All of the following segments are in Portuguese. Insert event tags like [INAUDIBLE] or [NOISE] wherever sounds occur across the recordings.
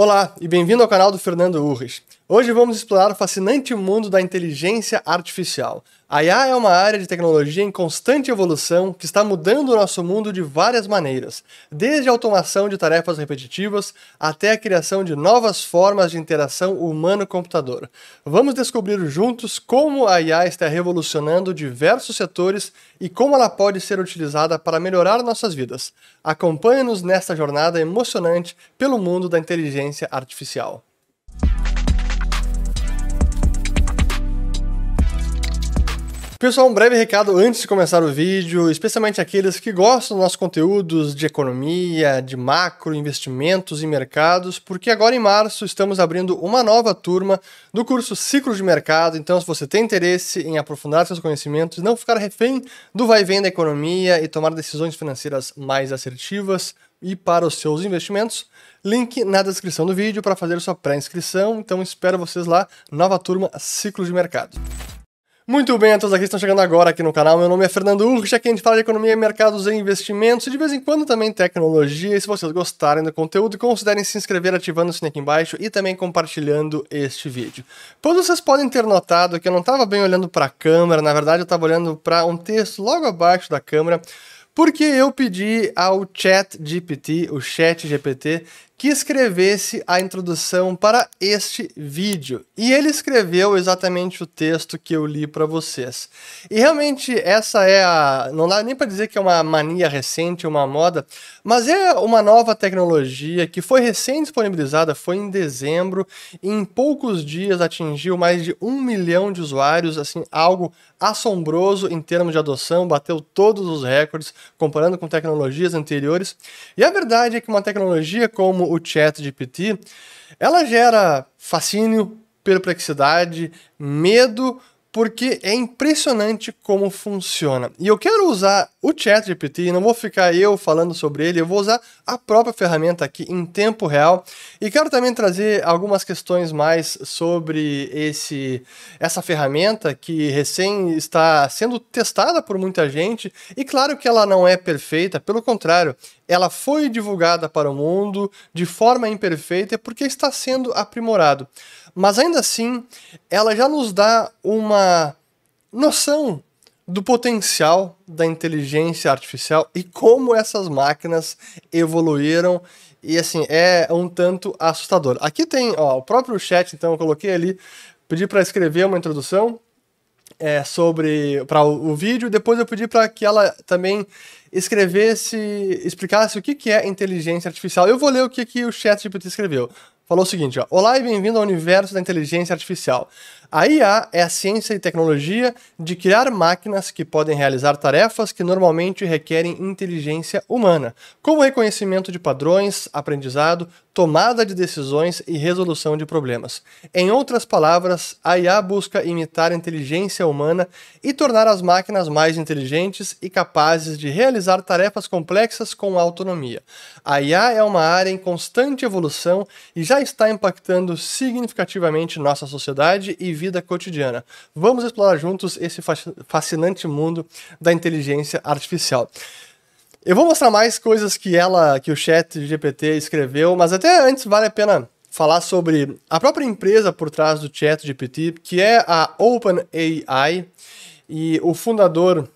Olá e bem-vindo ao canal do Fernando Urrich. Hoje vamos explorar o fascinante mundo da inteligência artificial. A IA é uma área de tecnologia em constante evolução que está mudando o nosso mundo de várias maneiras, desde a automação de tarefas repetitivas até a criação de novas formas de interação humano-computador. Vamos descobrir juntos como a IA está revolucionando diversos setores e como ela pode ser utilizada para melhorar nossas vidas. Acompanhe-nos nesta jornada emocionante pelo mundo da inteligência artificial. Pessoal, um breve recado antes de começar o vídeo, especialmente aqueles que gostam dos nossos conteúdos de economia, de macro, investimentos e mercados, porque agora em março estamos abrindo uma nova turma do curso Ciclo de Mercado. Então, se você tem interesse em aprofundar seus conhecimentos, não ficar refém do vai e vem da economia e tomar decisões financeiras mais assertivas e para os seus investimentos, link na descrição do vídeo para fazer sua pré-inscrição. Então, espero vocês lá, nova turma Ciclo de Mercado. Muito bem, a todos aqui estão chegando agora aqui no canal. Meu nome é Fernando Urch, aqui a gente fala de economia, mercados e investimentos e de vez em quando também tecnologia. E se vocês gostarem do conteúdo, considerem se inscrever ativando o sininho aqui embaixo e também compartilhando este vídeo. Pois vocês podem ter notado que eu não estava bem olhando para a câmera, na verdade eu estava olhando para um texto logo abaixo da câmera, porque eu pedi ao Chat GPT, o Chat GPT, que escrevesse a introdução para este vídeo. E ele escreveu exatamente o texto que eu li para vocês. E realmente essa é a. Não dá nem para dizer que é uma mania recente, uma moda, mas é uma nova tecnologia que foi recém disponibilizada, foi em dezembro, e em poucos dias atingiu mais de um milhão de usuários, assim, algo assombroso em termos de adoção, bateu todos os recordes comparando com tecnologias anteriores. E a verdade é que uma tecnologia como o chat GPT, ela gera fascínio, perplexidade, medo, porque é impressionante como funciona. E eu quero usar o ChatGPT, não vou ficar eu falando sobre ele, eu vou usar a própria ferramenta aqui em tempo real e quero também trazer algumas questões mais sobre esse essa ferramenta que recém está sendo testada por muita gente e claro que ela não é perfeita, pelo contrário, ela foi divulgada para o mundo de forma imperfeita porque está sendo aprimorado. Mas ainda assim, ela já nos dá uma noção do potencial da inteligência artificial e como essas máquinas evoluíram e assim é um tanto assustador. Aqui tem ó, o próprio chat, então eu coloquei ali, pedi para escrever uma introdução é, sobre para o, o, vídeo, depois eu pedi para que ela também escrevesse, explicasse o que, que é inteligência artificial. Eu vou ler o que, que o chat GPT escreveu falou o seguinte: ó, Olá e bem-vindo ao universo da inteligência artificial. A IA é a ciência e tecnologia de criar máquinas que podem realizar tarefas que normalmente requerem inteligência humana, como reconhecimento de padrões, aprendizado, tomada de decisões e resolução de problemas. Em outras palavras, a IA busca imitar a inteligência humana e tornar as máquinas mais inteligentes e capazes de realizar tarefas complexas com autonomia. A IA é uma área em constante evolução e já está impactando significativamente nossa sociedade e vida cotidiana. Vamos explorar juntos esse fascinante mundo da inteligência artificial. Eu vou mostrar mais coisas que ela, que o Chat GPT escreveu, mas até antes vale a pena falar sobre a própria empresa por trás do Chat GPT, que é a OpenAI, e o fundador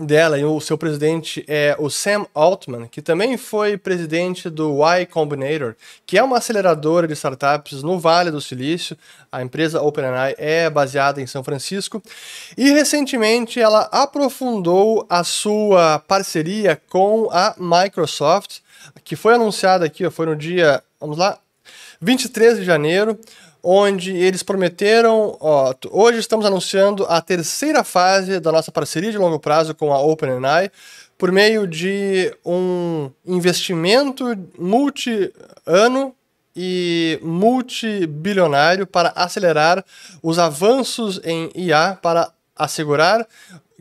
dela e o seu presidente é o Sam Altman, que também foi presidente do Y Combinator, que é uma aceleradora de startups no Vale do Silício. A empresa OpenAI é baseada em São Francisco e recentemente ela aprofundou a sua parceria com a Microsoft, que foi anunciada aqui, foi no dia, vamos lá, 23 de janeiro onde eles prometeram, ó, hoje estamos anunciando a terceira fase da nossa parceria de longo prazo com a OpenAI, por meio de um investimento multi-ano e multibilionário para acelerar os avanços em IA para assegurar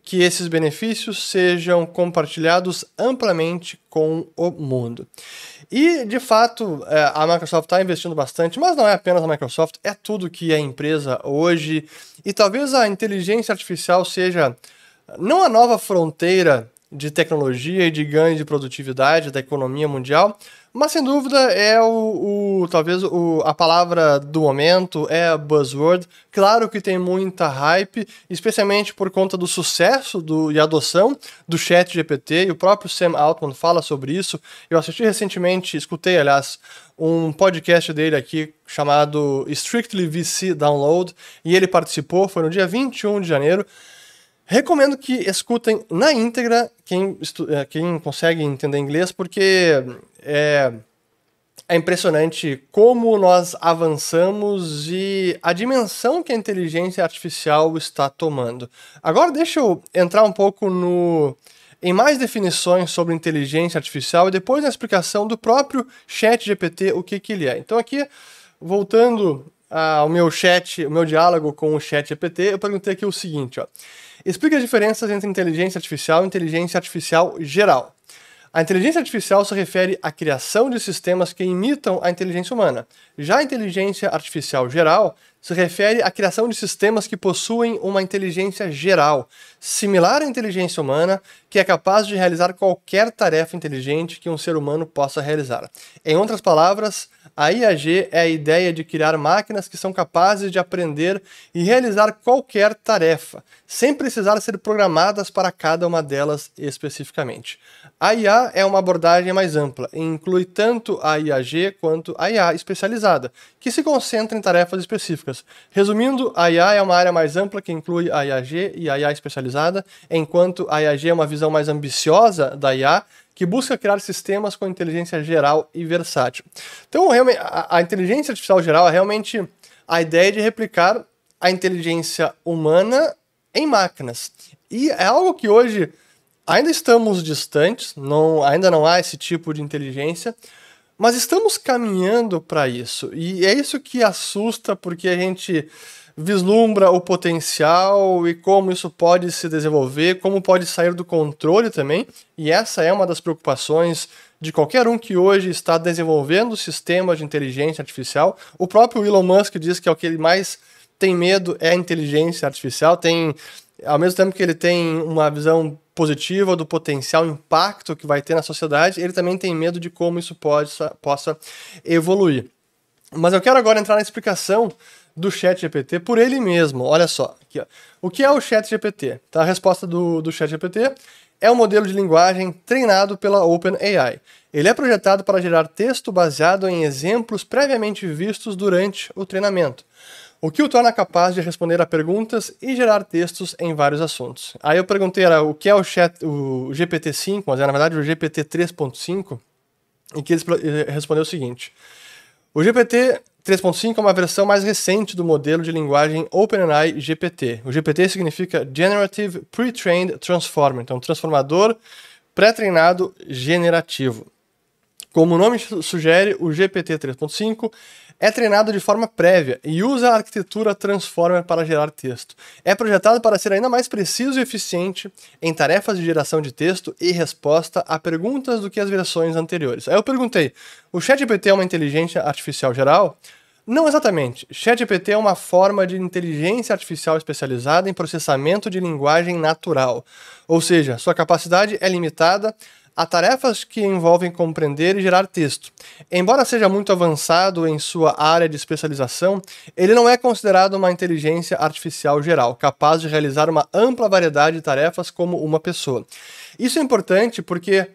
que esses benefícios sejam compartilhados amplamente com o mundo. E, de fato, é, a Microsoft está investindo bastante, mas não é apenas a Microsoft, é tudo que é empresa hoje. E talvez a inteligência artificial seja não a nova fronteira de tecnologia e de ganho de produtividade da economia mundial, Mas sem dúvida é o, o talvez o, a palavra do momento, é a buzzword. Claro que tem muita hype, especialmente por conta do sucesso do, e adoção do chat GPT, e o próprio Sam Altman fala sobre isso. Eu assisti recentemente, escutei, aliás, um podcast dele aqui chamado Strictly VC Download, e ele participou, foi no dia 21 de janeiro. Recomendo que escutem na íntegra quem, é, quem consegue entender inglês, porque é, é impressionante como nós avançamos e a dimensão que a inteligência artificial está tomando. Agora deixa eu entrar um pouco no em mais definições sobre inteligência artificial e depois na explicação do próprio chat GPT, o que, que ele é. Então aqui, voltando ao meu chat, o meu diálogo com o chat GPT, eu perguntei aqui o seguinte, ó. Explica as diferenças entre inteligência artificial e inteligência artificial geral. A inteligência artificial se refere à criação de sistemas que imitam a inteligência humana. Já a inteligência artificial geral se refere à criação de sistemas que possuem uma inteligência geral, similar à inteligência humana, que é capaz de realizar qualquer tarefa inteligente que um ser humano possa realizar. Em outras palavras, a IAG é a ideia de criar máquinas que são capazes de aprender e realizar qualquer tarefa, sem precisar ser programadas para cada uma delas especificamente. A IA é uma abordagem mais ampla e inclui tanto a IAG quanto a IA especializada, que se concentra em tarefas específicas. Resumindo, a IA é uma área mais ampla que inclui a IAG e a IA especializada, enquanto a IAG é uma visão mais ambiciosa da IA, que busca criar sistemas com inteligência geral e versátil. Então, a, a inteligência artificial geral é realmente a ideia de replicar a inteligência humana em máquinas. E é algo que hoje ainda estamos distantes, não, ainda não há esse tipo de inteligência, mas estamos caminhando para isso. E é isso que assusta, porque a gente vislumbra o potencial e como isso pode se desenvolver, como pode sair do controle também. E essa é uma das preocupações de qualquer um que hoje está desenvolvendo sistemas de inteligência artificial. O próprio Elon Musk diz que é o que ele mais tem medo é a inteligência artificial. Tem, ao mesmo tempo que ele tem uma visão positiva do potencial impacto que vai ter na sociedade, ele também tem medo de como isso pode, possa evoluir. Mas eu quero agora entrar na explicação do Chat GPT por ele mesmo. Olha só, aqui, ó. o que é o Chat GPT? Tá, a resposta do, do Chat GPT é um modelo de linguagem treinado pela OpenAI. Ele é projetado para gerar texto baseado em exemplos previamente vistos durante o treinamento, o que o torna capaz de responder a perguntas e gerar textos em vários assuntos. Aí eu perguntei era, o que é o, chat, o GPT-5, mas é na verdade o GPT 3.5, em que ele respondeu o seguinte: o GPT 3.5 é uma versão mais recente do modelo de linguagem OpenAI GPT. O GPT significa Generative Pre-trained Transformer, então transformador pré-treinado generativo. Como o nome sugere, o GPT 3.5 é treinado de forma prévia e usa a arquitetura Transformer para gerar texto. É projetado para ser ainda mais preciso e eficiente em tarefas de geração de texto e resposta a perguntas do que as versões anteriores. Aí eu perguntei: o ChatGPT é uma inteligência artificial geral? Não exatamente. ChatGPT é uma forma de inteligência artificial especializada em processamento de linguagem natural. Ou seja, sua capacidade é limitada a tarefas que envolvem compreender e gerar texto. Embora seja muito avançado em sua área de especialização, ele não é considerado uma inteligência artificial geral, capaz de realizar uma ampla variedade de tarefas como uma pessoa. Isso é importante porque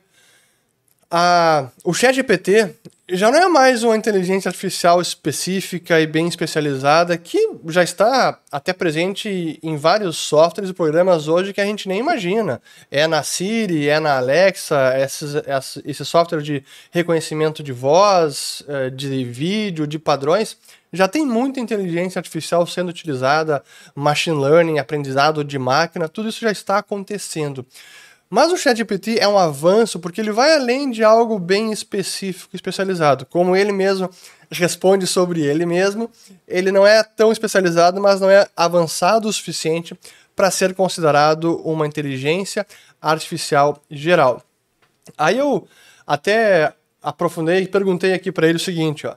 a, o ChatGPT já não é mais uma inteligência artificial específica e bem especializada que já está até presente em vários softwares e programas hoje que a gente nem imagina. É na Siri, é na Alexa, esses, esse software de reconhecimento de voz, eh, de vídeo, de padrões. Já tem muita inteligência artificial sendo utilizada, machine learning, aprendizado de máquina, tudo isso já está acontecendo. Mas o ChatGPT é um avanço porque ele vai além de algo bem específico, especializado. Como ele mesmo responde sobre ele mesmo, ele não é tão especializado, mas não é avançado o suficiente para ser considerado uma inteligência artificial geral. Aí eu até aprofundei e perguntei aqui para ele o seguinte, ó.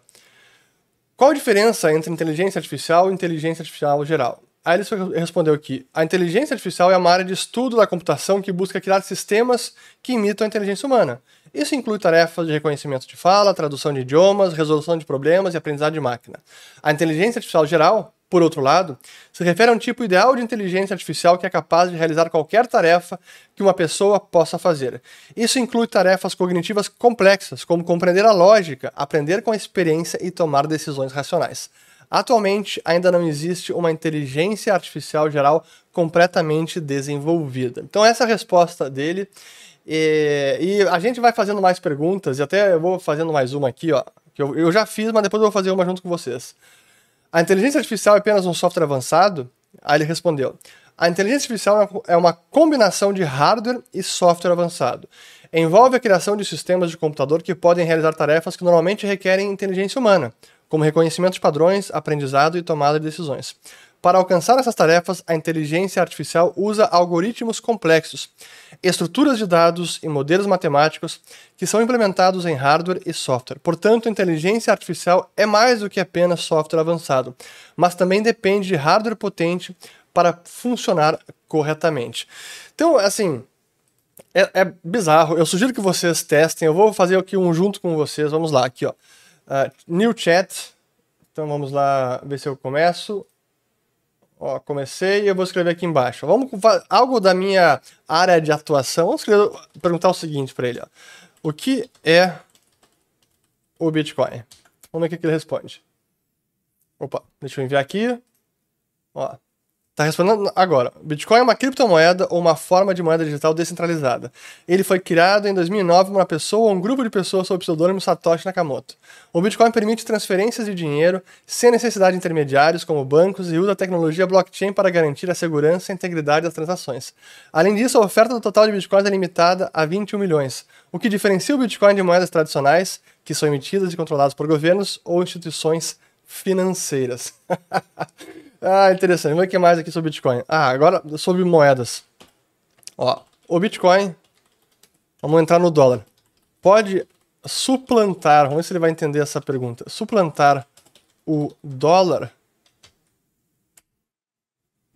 Qual a diferença entre inteligência artificial e inteligência artificial geral? Aí ele respondeu aqui: a inteligência artificial é uma área de estudo da computação que busca criar sistemas que imitam a inteligência humana. Isso inclui tarefas de reconhecimento de fala, tradução de idiomas, resolução de problemas e aprendizado de máquina. A inteligência artificial geral, por outro lado, se refere a um tipo ideal de inteligência artificial que é capaz de realizar qualquer tarefa que uma pessoa possa fazer. Isso inclui tarefas cognitivas complexas, como compreender a lógica, aprender com a experiência e tomar decisões racionais. Atualmente, ainda não existe uma inteligência artificial geral completamente desenvolvida. Então, essa é a resposta dele. E, e, a gente vai fazendo mais perguntas, e até eu vou fazendo mais uma aqui, ó. Que eu, eu já fiz, mas depois eu vou fazer uma junto com vocês. A inteligência artificial é apenas um software avançado? Aí ele respondeu: A inteligência artificial é uma combinação de hardware e software avançado. Envolve a criação de sistemas de computador que podem realizar tarefas que normalmente requerem inteligência humana, como reconhecimento de padrões, aprendizado e tomada de decisões. Para alcançar essas tarefas, a inteligência artificial usa algoritmos complexos, estruturas de dados e modelos matemáticos que são implementados em hardware e software. Portanto, a inteligência artificial é mais do que apenas software avançado, mas também depende de hardware potente para funcionar corretamente. Então, assim, é, é, bizarro. Eu sugiro que vocês testem. Eu vou fazer aqui um junto com vocês. Vamos lá, aqui, ó. Uh, new chat. Então vamos lá ver se eu começo. Ó, comecei e eu vou escrever aqui embaixo. Vamos algo da minha área de atuação. Vamos escrever, perguntar o seguinte para ele. Ó. O que é o Bitcoin? Vamos ver o que ele responde. Opa, deixa eu enviar aqui. Ó, Está respondendo agora. Bitcoin é uma criptomoeda ou uma forma de moeda digital descentralizada. Ele foi criado em 2009 por uma pessoa ou um grupo de pessoas sob o pseudônimo Satoshi Nakamoto. O Bitcoin permite transferências de dinheiro sem necessidade de intermediários como bancos e usa a tecnologia blockchain para garantir a segurança e integridade das transações. Além disso, a oferta do total de Bitcoins é limitada a 21 milhões, o que diferencia o Bitcoin de moedas tradicionais, que são emitidas e controladas por governos ou instituições financeiras. [LAUGHS] Ah, interessante. Vamos ver o que mais aqui sobre Bitcoin. Ah, agora sobre moedas. Ó, o Bitcoin, vamos entrar no dólar. Pode suplantar, vamos ver se ele vai entender essa pergunta. Suplantar o dólar.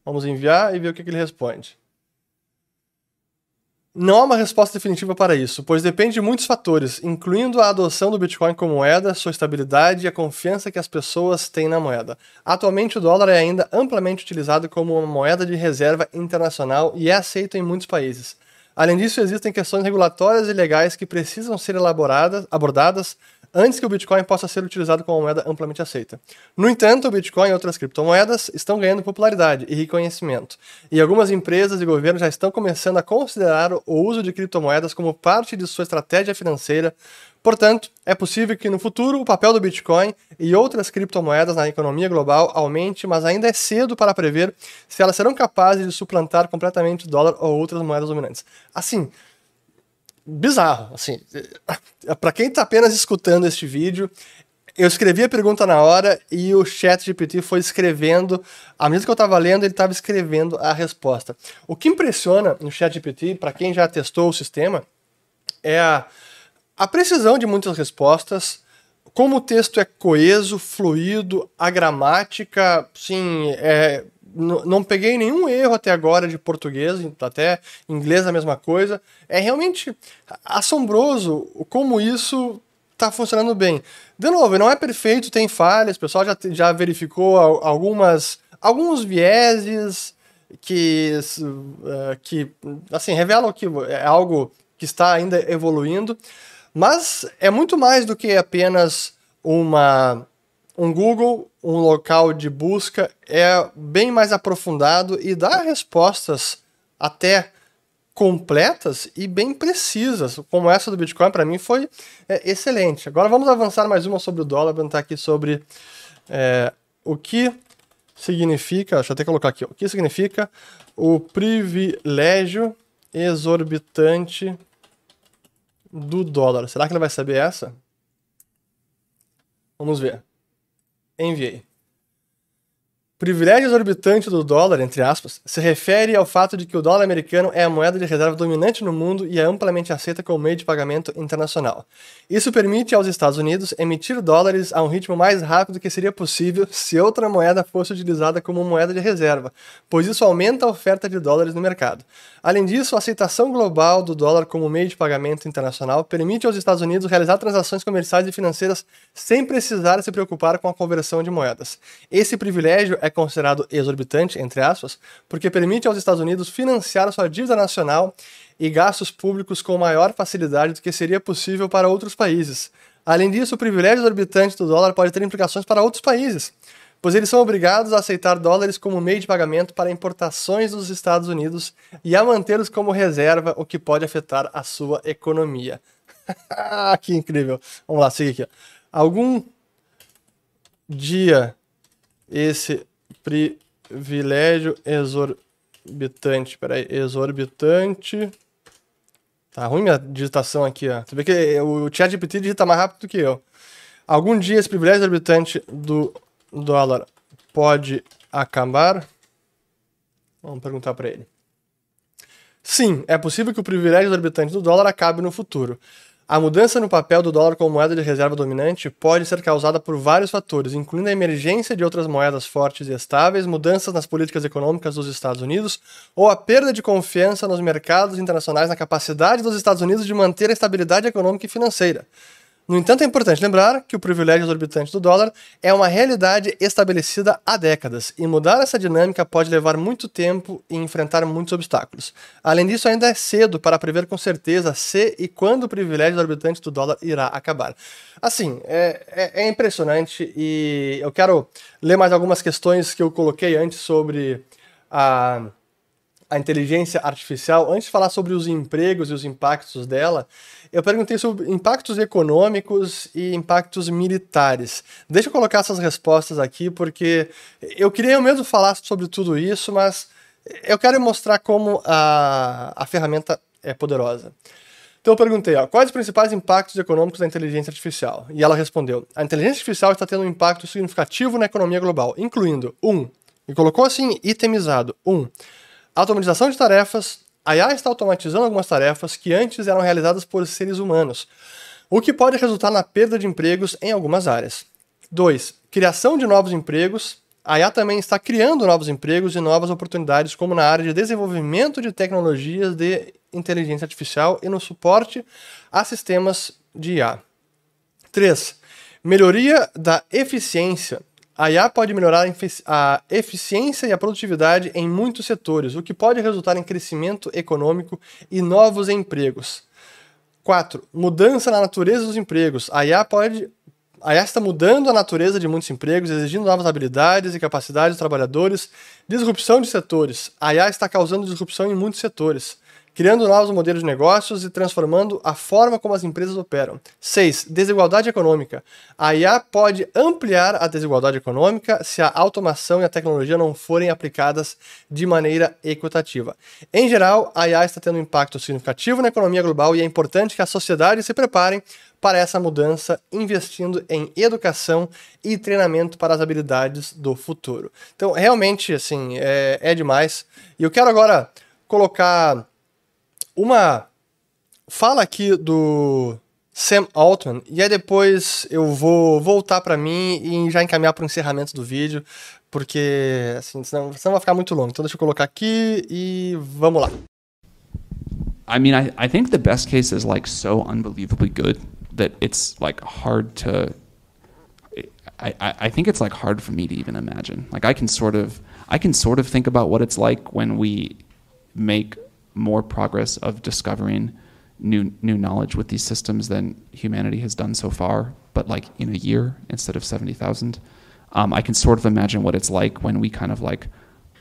Vamos enviar e ver o que, que ele responde. Não há uma resposta definitiva para isso, pois depende de muitos fatores, incluindo a adoção do Bitcoin como moeda, sua estabilidade e a confiança que as pessoas têm na moeda. Atualmente, o dólar é ainda amplamente utilizado como uma moeda de reserva internacional e é aceito em muitos países. Além disso, existem questões regulatórias e legais que precisam ser elaboradas, abordadas antes que o Bitcoin possa ser utilizado como moeda amplamente aceita. No entanto, o Bitcoin e outras criptomoedas estão ganhando popularidade e reconhecimento, e algumas empresas e governos já estão começando a considerar o uso de criptomoedas como parte de sua estratégia financeira. Portanto, é possível que no futuro o papel do Bitcoin e outras criptomoedas na economia global aumente, mas ainda é cedo para prever se elas serão capazes de suplantar completamente o dólar ou outras moedas dominantes. Assim, bizarro, assim. Para quem está apenas escutando este vídeo, eu escrevi a pergunta na hora e o chat GPT foi escrevendo, à medida que eu estava lendo, ele estava escrevendo a resposta. O que impressiona no chat GPT, para quem já testou o sistema, é a, a precisão de muitas respostas, como o texto é coeso, fluido, a gramática, sim, é, não peguei nenhum erro até agora de português, até inglês a mesma coisa. É realmente assombroso como isso está funcionando bem. De novo, não é perfeito, tem falhas, o pessoal já, já verificou algumas alguns vieses que, uh, que assim, revelam que é algo que está ainda evoluindo, mas é muito mais do que apenas uma um Google, um local de busca é bem mais aprofundado e dá respostas até completas e bem precisas, como essa do Bitcoin para mim foi é, excelente. Agora vamos avançar mais uma sobre o dólar, perguntar aqui sobre é, o que significa, deixa eu até colocar aqui, o que significa o privilégio exorbitante do dólar. Será que ele vai saber essa? Vamos ver. Enviei. Privilégio exorbitante do dólar, entre aspas, se refere ao fato de que o dólar americano é a moeda de reserva dominante no mundo e é amplamente aceita como meio de pagamento internacional. Isso permite aos Estados Unidos emitir dólares a um ritmo mais rápido que seria possível se outra moeda fosse utilizada como moeda de reserva, pois isso aumenta a oferta de dólares no mercado. Além disso, a aceitação global do dólar como meio de pagamento internacional permite aos Estados Unidos realizar transações comerciais e financeiras sem precisar se preocupar com a conversão de moedas. Esse privilégio é considerado exorbitante, entre aspas, porque permite aos Estados Unidos financiar sua dívida nacional e gastos públicos com maior facilidade do que seria possível para outros países. Além disso, o privilégio exorbitante do dólar pode ter implicações para outros países, pois eles são obrigados a aceitar dólares como meio de pagamento para importações dos Estados Unidos e a mantê-los como reserva, o que pode afetar a sua economia. [LAUGHS] que incrível! Vamos lá, seguir aqui. Algum dia esse privilégio exorbitante. Peraí, exorbitante. Tá ruim minha digitação aqui, ó. Você vê que o chat GPT digita mais rápido do que eu. Algum dia esse privilégio exorbitante do dólar pode acabar? Vamos perguntar para ele. Sim, é possível que o privilégio exorbitante do dólar acabe no futuro. A mudança no papel do dólar como moeda de reserva dominante pode ser causada por vários fatores, incluindo a emergência de outras moedas fortes e estáveis, mudanças nas políticas econômicas dos Estados Unidos ou a perda de confiança nos mercados internacionais na capacidade dos Estados Unidos de manter a estabilidade econômica e financeira. No entanto, é importante lembrar que o privilégio exorbitante do dólar é uma realidade estabelecida há décadas, e mudar essa dinâmica pode levar muito tempo e enfrentar muitos obstáculos. Além disso, ainda é cedo para prever com certeza se e quando o privilégio exorbitante do dólar irá acabar. Assim, é, é, é impressionante e eu quero ler mais algumas questões que eu coloquei antes sobre a a inteligência artificial, antes de falar sobre os empregos e os impactos dela, eu perguntei sobre impactos econômicos e impactos militares. Deixa eu colocar essas respostas aqui, porque eu queria eu mesmo falar sobre tudo isso, mas eu quero mostrar como a, a ferramenta é poderosa. Então eu perguntei, ó, quais os principais impactos econômicos da inteligência artificial? E ela respondeu, a inteligência artificial está tendo um impacto significativo na economia global, incluindo, um, e colocou assim, itemizado, um, Automatização de tarefas. A IA está automatizando algumas tarefas que antes eram realizadas por seres humanos, o que pode resultar na perda de empregos em algumas áreas. 2. Criação de novos empregos. A IA também está criando novos empregos e novas oportunidades, como na área de desenvolvimento de tecnologias de inteligência artificial e no suporte a sistemas de IA. 3. Melhoria da eficiência a IA pode melhorar a eficiência e a produtividade em muitos setores, o que pode resultar em crescimento econômico e novos empregos. 4. Mudança na natureza dos empregos. A IA pode a IA está mudando a natureza de muitos empregos, exigindo novas habilidades e capacidades dos trabalhadores. Disrupção de setores. A IA está causando disrupção em muitos setores criando novos modelos de negócios e transformando a forma como as empresas operam. 6. Desigualdade econômica. A IA pode ampliar a desigualdade econômica se a automação e a tecnologia não forem aplicadas de maneira equitativa. Em geral, a IA está tendo um impacto significativo na economia global e é importante que a sociedade se prepare para essa mudança, investindo em educação e treinamento para as habilidades do futuro. Então, realmente, assim, é, é demais. E eu quero agora colocar uma fala aqui do Sam Altman e aí depois eu vou voltar para mim e já encaminhar para o encerramento do vídeo, porque assim, senão, senão vai ficar muito longo. Então deixa eu colocar aqui e vamos lá. I mean, I, I think the best case is like so unbelievably good that it's like hard to. I, I think it's like hard for me to even imagine. Like I can sort of I can sort of think about what it's like when we make more progress of discovering new new knowledge with these systems than humanity has done so far, but like in a year instead of seventy thousand. Um, I can sort of imagine what it's like when we kind of like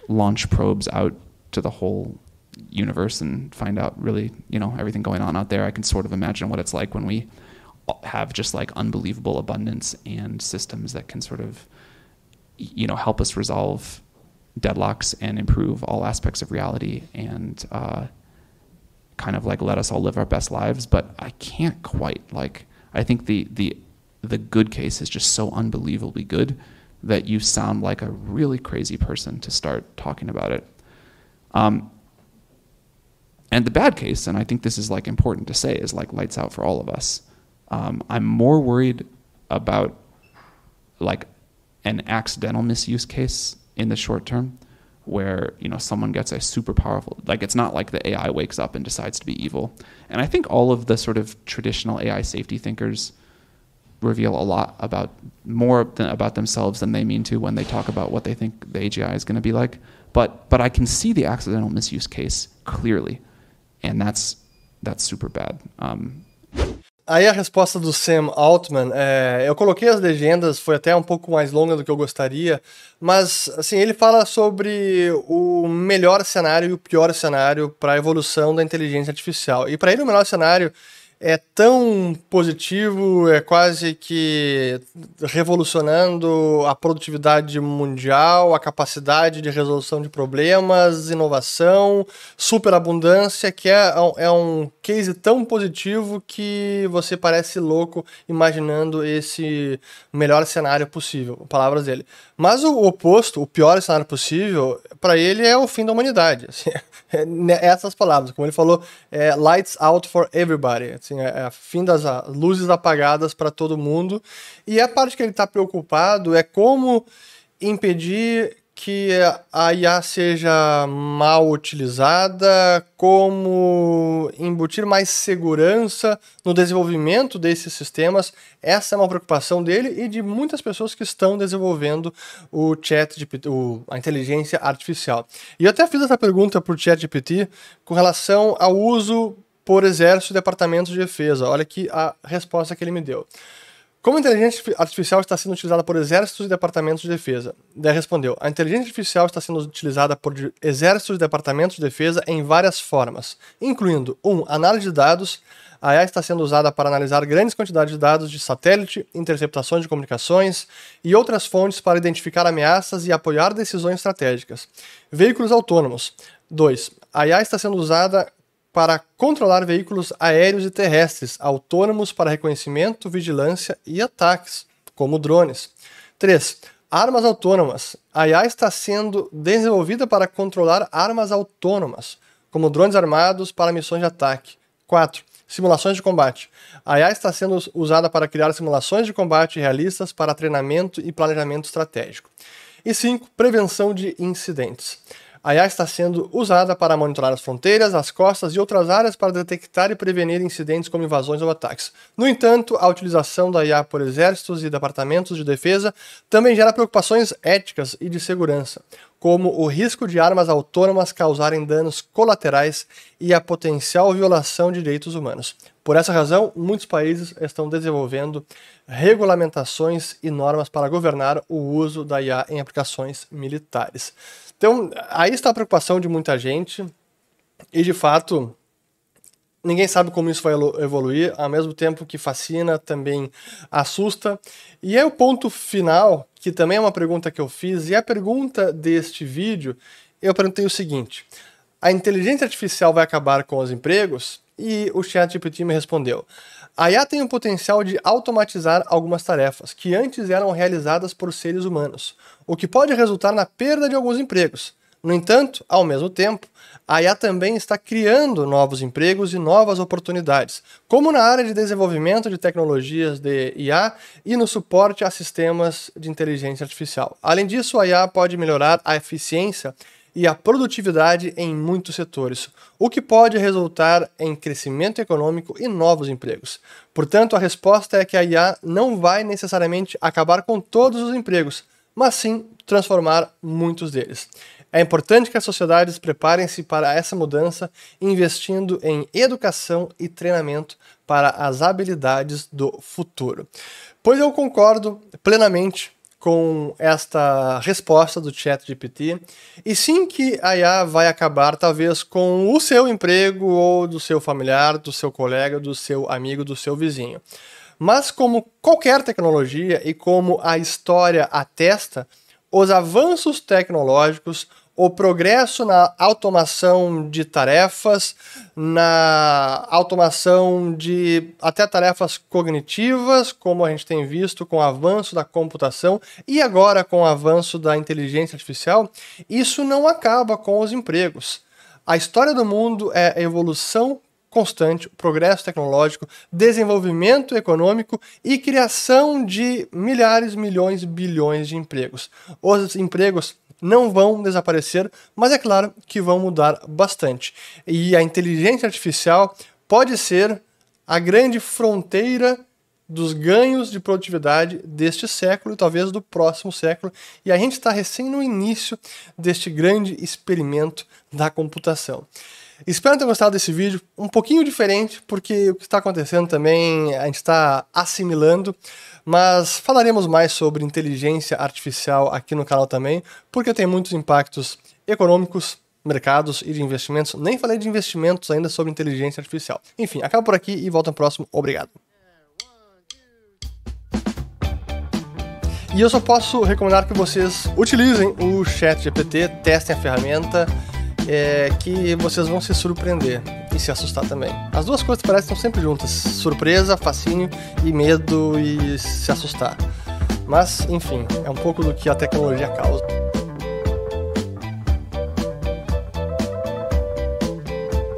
launch probes out to the whole universe and find out really you know everything going on out there. I can sort of imagine what it's like when we have just like unbelievable abundance and systems that can sort of you know help us resolve deadlocks and improve all aspects of reality and uh, kind of like let us all live our best lives. But I can't quite like. I think the the the good case is just so unbelievably good that you sound like a really crazy person to start talking about it. Um, and the bad case, and I think this is like important to say, is like lights out for all of us. Um, I'm more worried about like an accidental misuse case in the short term where you know someone gets a super powerful like it's not like the AI wakes up and decides to be evil. And I think all of the sort of traditional AI safety thinkers reveal a lot about more than, about themselves than they mean to when they talk about what they think the AGI is going to be like. But but I can see the accidental misuse case clearly, and that's that's super bad. Um, Aí a resposta do Sam Altman, é, eu coloquei as legendas, foi até um pouco mais longa do que eu gostaria, mas assim ele fala sobre o melhor cenário e o pior cenário para a evolução da inteligência artificial. E para ele o melhor cenário é tão positivo, é quase que revolucionando a produtividade mundial, a capacidade de resolução de problemas, inovação, superabundância, que é, é um case tão positivo que você parece louco imaginando esse melhor cenário possível, palavras dele. Mas o oposto, o pior cenário possível, para ele é o fim da humanidade. Assim, [LAUGHS] é, né, essas palavras, como ele falou, é lights out for everybody. Assim, é, é fim das luzes apagadas para todo mundo. E a parte que ele está preocupado é como impedir que a IA seja mal utilizada, como embutir mais segurança no desenvolvimento desses sistemas. Essa é uma preocupação dele e de muitas pessoas que estão desenvolvendo o chat GPT, o, a inteligência artificial. E eu até fiz essa pergunta para o chat GPT com relação ao uso por exército e departamentos de defesa. Olha aqui a resposta que ele me deu. Como a inteligência artificial está sendo utilizada por exércitos e departamentos de defesa? Daí respondeu: A inteligência artificial está sendo utilizada por exércitos e departamentos de defesa em várias formas, incluindo 1. Um, análise de dados. A IA está sendo usada para analisar grandes quantidades de dados de satélite, interceptações de comunicações e outras fontes para identificar ameaças e apoiar decisões estratégicas. Veículos autônomos. 2. A IA está sendo usada para controlar veículos aéreos e terrestres autônomos para reconhecimento, vigilância e ataques, como drones. 3. Armas autônomas. A IA está sendo desenvolvida para controlar armas autônomas, como drones armados para missões de ataque. 4. Simulações de combate. A IA está sendo usada para criar simulações de combate realistas para treinamento e planejamento estratégico. E 5. Prevenção de incidentes. A IA está sendo usada para monitorar as fronteiras, as costas e outras áreas para detectar e prevenir incidentes como invasões ou ataques. No entanto, a utilização da IA por exércitos e departamentos de defesa também gera preocupações éticas e de segurança, como o risco de armas autônomas causarem danos colaterais e a potencial violação de direitos humanos. Por essa razão, muitos países estão desenvolvendo regulamentações e normas para governar o uso da IA em aplicações militares. Então, aí está a preocupação de muita gente, e de fato, ninguém sabe como isso vai evoluir, ao mesmo tempo que fascina, também assusta. E é o ponto final, que também é uma pergunta que eu fiz, e a pergunta deste vídeo, eu perguntei o seguinte: a inteligência artificial vai acabar com os empregos? E o ChatGPT me respondeu: a IA tem o potencial de automatizar algumas tarefas que antes eram realizadas por seres humanos, o que pode resultar na perda de alguns empregos. No entanto, ao mesmo tempo, a IA também está criando novos empregos e novas oportunidades, como na área de desenvolvimento de tecnologias de IA e no suporte a sistemas de inteligência artificial. Além disso, a IA pode melhorar a eficiência e a produtividade em muitos setores, o que pode resultar em crescimento econômico e novos empregos. Portanto, a resposta é que a IA não vai necessariamente acabar com todos os empregos, mas sim transformar muitos deles. É importante que as sociedades preparem-se para essa mudança, investindo em educação e treinamento para as habilidades do futuro. Pois eu concordo plenamente com esta resposta do chat GPT. E sim que a IA vai acabar, talvez, com o seu emprego ou do seu familiar, do seu colega, do seu amigo, do seu vizinho. Mas, como qualquer tecnologia e como a história atesta, os avanços tecnológicos o progresso na automação de tarefas, na automação de até tarefas cognitivas, como a gente tem visto com o avanço da computação e agora com o avanço da inteligência artificial, isso não acaba com os empregos. A história do mundo é evolução constante, progresso tecnológico, desenvolvimento econômico e criação de milhares, milhões, bilhões de empregos. Os empregos não vão desaparecer, mas é claro que vão mudar bastante. E a inteligência artificial pode ser a grande fronteira dos ganhos de produtividade deste século e talvez do próximo século. E a gente está recém no início deste grande experimento da computação. Espero ter gostado desse vídeo, um pouquinho diferente, porque o que está acontecendo também a gente está assimilando, mas falaremos mais sobre inteligência artificial aqui no canal também, porque tem muitos impactos econômicos, mercados e de investimentos. Nem falei de investimentos ainda sobre inteligência artificial. Enfim, acabo por aqui e volto no próximo. Obrigado. E eu só posso recomendar que vocês utilizem o Chat GPT, testem a ferramenta é, que vocês vão se surpreender e se assustar também. As duas coisas parecem estar sempre juntas: surpresa, fascínio e medo e se assustar. Mas, enfim, é um pouco do que a tecnologia causa.